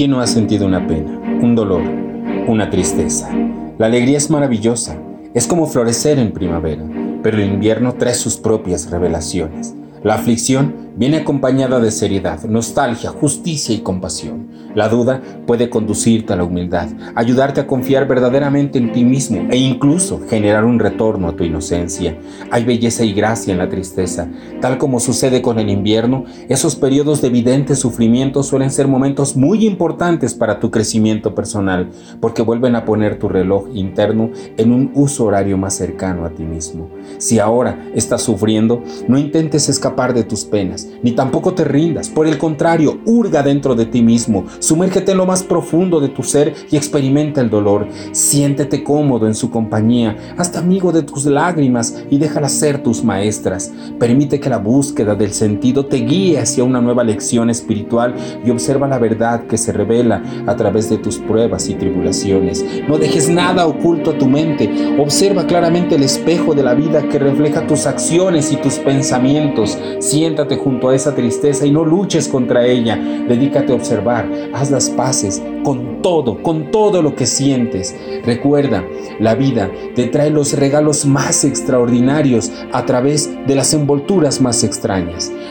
¿Quién no ha sentido una pena, un dolor, una tristeza? La alegría es maravillosa, es como florecer en primavera, pero el invierno trae sus propias revelaciones. La aflicción viene acompañada de seriedad, nostalgia, justicia y compasión. La duda puede conducirte a la humildad, ayudarte a confiar verdaderamente en ti mismo e incluso generar un retorno a tu inocencia. Hay belleza y gracia en la tristeza. Tal como sucede con el invierno, esos periodos de evidente sufrimiento suelen ser momentos muy importantes para tu crecimiento personal, porque vuelven a poner tu reloj interno en un uso horario más cercano a ti mismo. Si ahora estás sufriendo, no intentes escapar de tus penas, ni tampoco te rindas. Por el contrario, hurga dentro de ti mismo, sumérgete en lo más profundo de tu ser y experimenta el dolor. Siéntete cómodo en su compañía, hasta amigo de tus lágrimas y déjalas ser tus maestras. Permite que la búsqueda del sentido te guíe hacia una nueva lección espiritual y observa la verdad que se revela a través de tus pruebas y tribulaciones. No dejes nada oculto a tu mente. Observa claramente el espejo de la vida que refleja tus acciones y tus pensamientos. Siéntate junto a esa tristeza y no luches contra ella. Dedícate a observar, haz las paces con todo, con todo lo que sientes. Recuerda, la vida te trae los regalos más extraordinarios a través de las envolturas más extrañas.